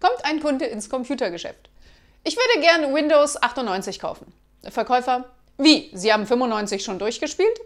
kommt ein Kunde ins Computergeschäft. Ich würde gerne Windows 98 kaufen. Verkäufer, wie? Sie haben 95 schon durchgespielt?